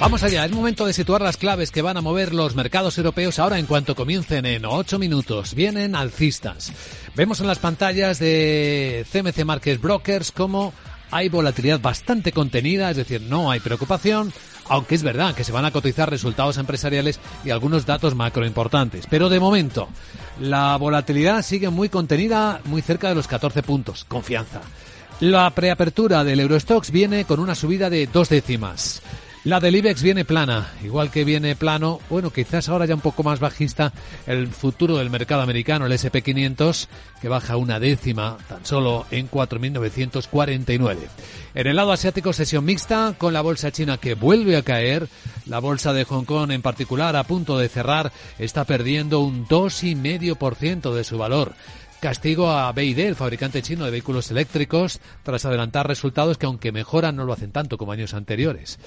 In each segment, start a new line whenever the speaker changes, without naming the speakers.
Vamos allá, es momento de situar las claves que van a mover los mercados europeos ahora en cuanto comiencen en ocho minutos. Vienen alcistas. Vemos en las pantallas de CMC Market Brokers cómo hay volatilidad bastante contenida, es decir, no hay preocupación, aunque es verdad que se van a cotizar resultados empresariales y algunos datos macro importantes. Pero de momento, la volatilidad sigue muy contenida, muy cerca de los 14 puntos. Confianza. La preapertura del Eurostox viene con una subida de dos décimas. La del IBEX viene plana, igual que viene plano, bueno, quizás ahora ya un poco más bajista el futuro del mercado americano, el SP500, que baja una décima tan solo en 4.949. En el lado asiático, sesión mixta con la bolsa china que vuelve a caer. La bolsa de Hong Kong en particular, a punto de cerrar, está perdiendo un 2,5% de su valor. Castigo a BID, el fabricante chino de vehículos eléctricos, tras adelantar resultados que aunque mejoran no lo hacen tanto como años anteriores.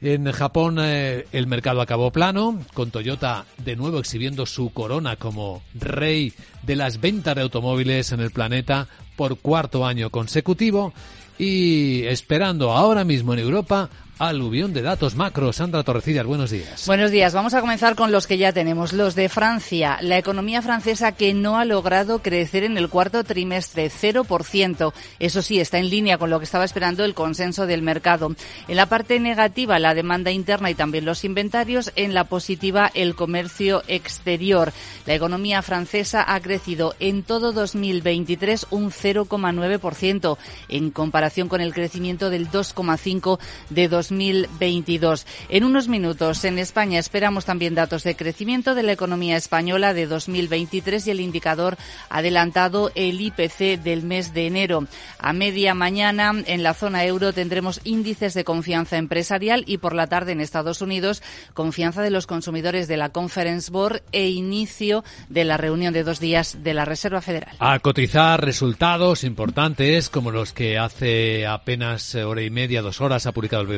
En Japón eh, el mercado acabó plano, con Toyota de nuevo exhibiendo su corona como rey de las ventas de automóviles en el planeta por cuarto año consecutivo y esperando ahora mismo en Europa aluvión de datos macro. Sandra Torrecillas, buenos días.
Buenos días. Vamos a comenzar con los que ya tenemos. Los de Francia. La economía francesa que no ha logrado crecer en el cuarto trimestre, 0%. Eso sí, está en línea con lo que estaba esperando el consenso del mercado. En la parte negativa, la demanda interna y también los inventarios. En la positiva, el comercio exterior. La economía francesa ha crecido en todo 2023 un 0,9% en comparación con el crecimiento del 2,5% de 2022. 2022. En unos minutos en España esperamos también datos de crecimiento de la economía española de 2023 y el indicador adelantado el IPC del mes de enero. A media mañana en la zona euro tendremos índices de confianza empresarial y por la tarde en Estados Unidos confianza de los consumidores de la Conference Board e inicio de la reunión de dos días de la Reserva Federal.
A cotizar resultados importantes como los que hace apenas hora y media, dos horas ha publicado el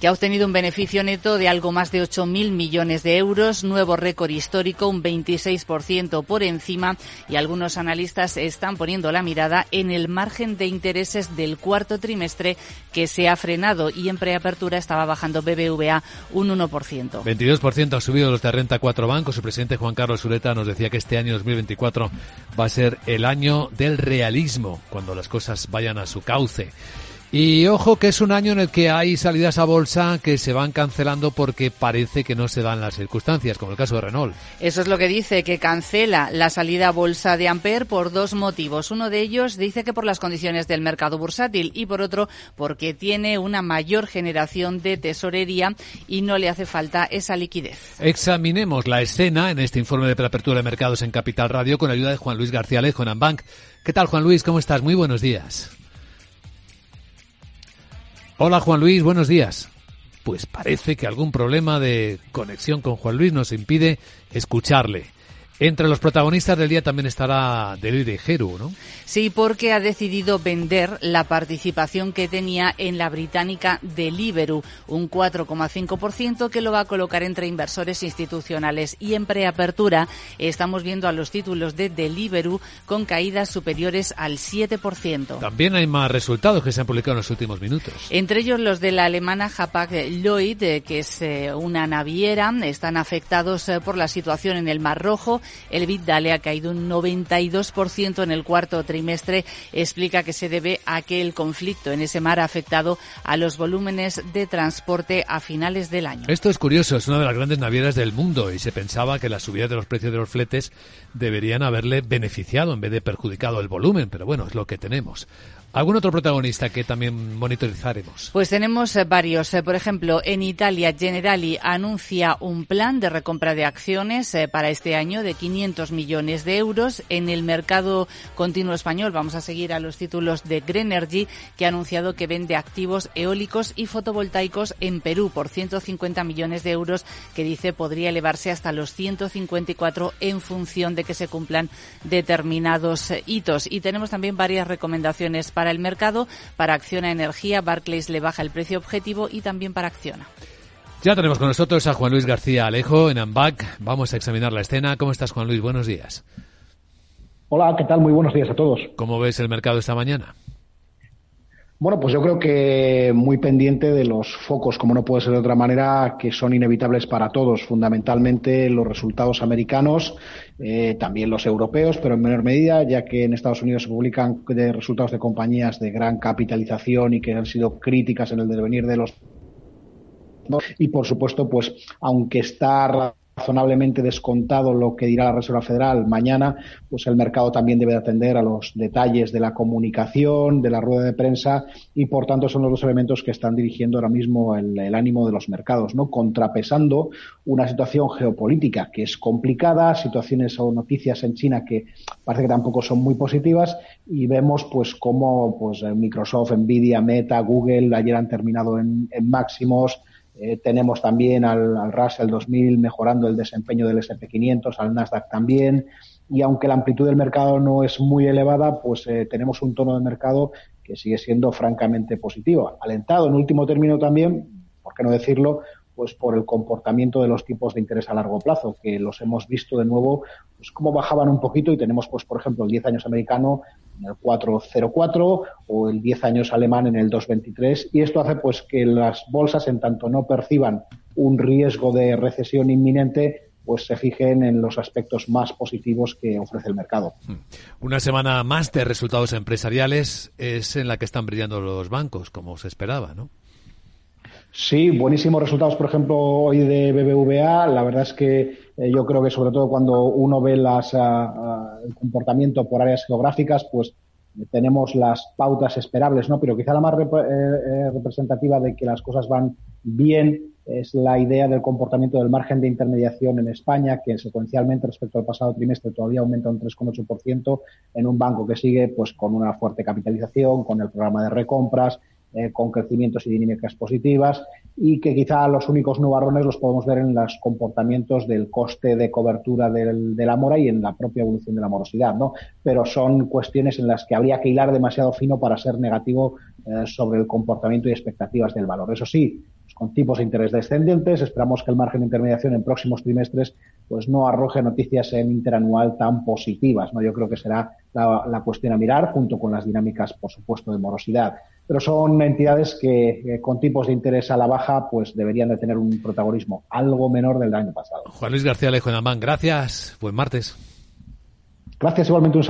Que ha obtenido un beneficio neto de algo más de 8.000 millones de euros, nuevo récord histórico, un 26% por encima, y algunos analistas están poniendo la mirada en el margen de intereses del cuarto trimestre que se ha frenado y en preapertura estaba bajando BBVA un 1%.
22% ha subido los de renta cuatro bancos. Su presidente Juan Carlos Sureta nos decía que este año 2024 va a ser el año del realismo, cuando las cosas vayan a su cauce. Y ojo que es un año en el que hay salidas a bolsa que se van cancelando porque parece que no se dan las circunstancias, como el caso de Renault.
Eso es lo que dice, que cancela la salida a bolsa de Ampere por dos motivos. Uno de ellos dice que por las condiciones del mercado bursátil y por otro porque tiene una mayor generación de tesorería y no le hace falta esa liquidez.
Examinemos la escena en este informe de preapertura de mercados en Capital Radio con ayuda de Juan Luis García Alejo en Ambank. ¿Qué tal, Juan Luis? ¿Cómo estás? Muy buenos días. Hola Juan Luis, buenos días. Pues parece que algún problema de conexión con Juan Luis nos impide escucharle. Entre los protagonistas del día también estará Delire Jeru, ¿no?
Sí, porque ha decidido vender la participación que tenía en la británica Deliveroo, un 4,5% que lo va a colocar entre inversores institucionales. Y en preapertura estamos viendo a los títulos de Deliveroo con caídas superiores al 7%.
También hay más resultados que se han publicado en los últimos minutos.
Entre ellos los de la alemana Hapag Lloyd, eh, que es eh, una naviera, están afectados eh, por la situación en el Mar Rojo el EBITDA le ha caído un 92% en el cuarto trimestre. Explica que se debe a que el conflicto en ese mar ha afectado a los volúmenes de transporte a finales del año.
Esto es curioso, es una de las grandes navieras del mundo y se pensaba que la subida de los precios de los fletes deberían haberle beneficiado en vez de perjudicado el volumen, pero bueno, es lo que tenemos. ¿Algún otro protagonista que también monitorizaremos?
Pues tenemos eh, varios. Eh, por ejemplo, en Italia, Generali anuncia un plan de recompra de acciones eh, para este año de 500 millones de euros. En el mercado continuo español vamos a seguir a los títulos de Grenergy, que ha anunciado que vende activos eólicos y fotovoltaicos en Perú por 150 millones de euros, que dice podría elevarse hasta los 154 en función de que se cumplan determinados hitos. Y tenemos también varias recomendaciones para el mercado. Para Acciona Energía, Barclays le baja el precio objetivo y también para Acciona.
Ya tenemos con nosotros a Juan Luis García Alejo en AMBAC. Vamos a examinar la escena. ¿Cómo estás, Juan Luis? Buenos días.
Hola, ¿qué tal? Muy buenos días a todos.
¿Cómo ves el mercado esta mañana?
Bueno, pues yo creo que muy pendiente de los focos, como no puede ser de otra manera, que son inevitables para todos, fundamentalmente los resultados americanos, eh, también los europeos, pero en menor medida, ya que en Estados Unidos se publican resultados de compañías de gran capitalización y que han sido críticas en el devenir de los y por supuesto, pues aunque está razonablemente descontado lo que dirá la Reserva Federal mañana, pues el mercado también debe atender a los detalles de la comunicación, de la rueda de prensa y por tanto son los dos elementos que están dirigiendo ahora mismo el, ánimo de los mercados, ¿no? Contrapesando una situación geopolítica que es complicada, situaciones o noticias en China que parece que tampoco son muy positivas y vemos pues cómo pues Microsoft, Nvidia, Meta, Google ayer han terminado en máximos, eh, tenemos también al, al, Russell 2000 mejorando el desempeño del SP500, al Nasdaq también. Y aunque la amplitud del mercado no es muy elevada, pues eh, tenemos un tono de mercado que sigue siendo francamente positivo. Alentado en último término también, por qué no decirlo, pues por el comportamiento de los tipos de interés a largo plazo, que los hemos visto de nuevo, pues cómo bajaban un poquito y tenemos, pues por ejemplo, el 10 años americano en el 404 o el 10 años alemán en el 223 y esto hace pues que las bolsas en tanto no perciban un riesgo de recesión inminente pues se fijen en los aspectos más positivos que ofrece el mercado. Hmm.
Una semana más de resultados empresariales es en la que están brillando los bancos, como se esperaba, ¿no?
Sí, buenísimos resultados, por ejemplo, hoy de BBVA. La verdad es que eh, yo creo que sobre todo cuando uno ve las, ah, ah, el comportamiento por áreas geográficas, pues tenemos las pautas esperables, ¿no? Pero quizá la más eh, eh, representativa de que las cosas van bien es la idea del comportamiento del margen de intermediación en España, que secuencialmente respecto al pasado trimestre todavía aumenta un 3,8% en un banco que sigue pues con una fuerte capitalización, con el programa de recompras, eh, con crecimientos y dinámicas positivas y que quizá los únicos nubarrones los podemos ver en los comportamientos del coste de cobertura del, de la mora y en la propia evolución de la morosidad, ¿no? Pero son cuestiones en las que habría que hilar demasiado fino para ser negativo eh, sobre el comportamiento y expectativas del valor. Eso sí, pues con tipos de interés descendentes, esperamos que el margen de intermediación en próximos trimestres pues no arroje noticias en interanual tan positivas, ¿no? Yo creo que será la, la cuestión a mirar junto con las dinámicas, por supuesto, de morosidad pero son entidades que con tipos de interés a la baja pues deberían de tener un protagonismo algo menor del año pasado.
Juan Luis García Lejo Amán, gracias. Buen martes.
Gracias igualmente un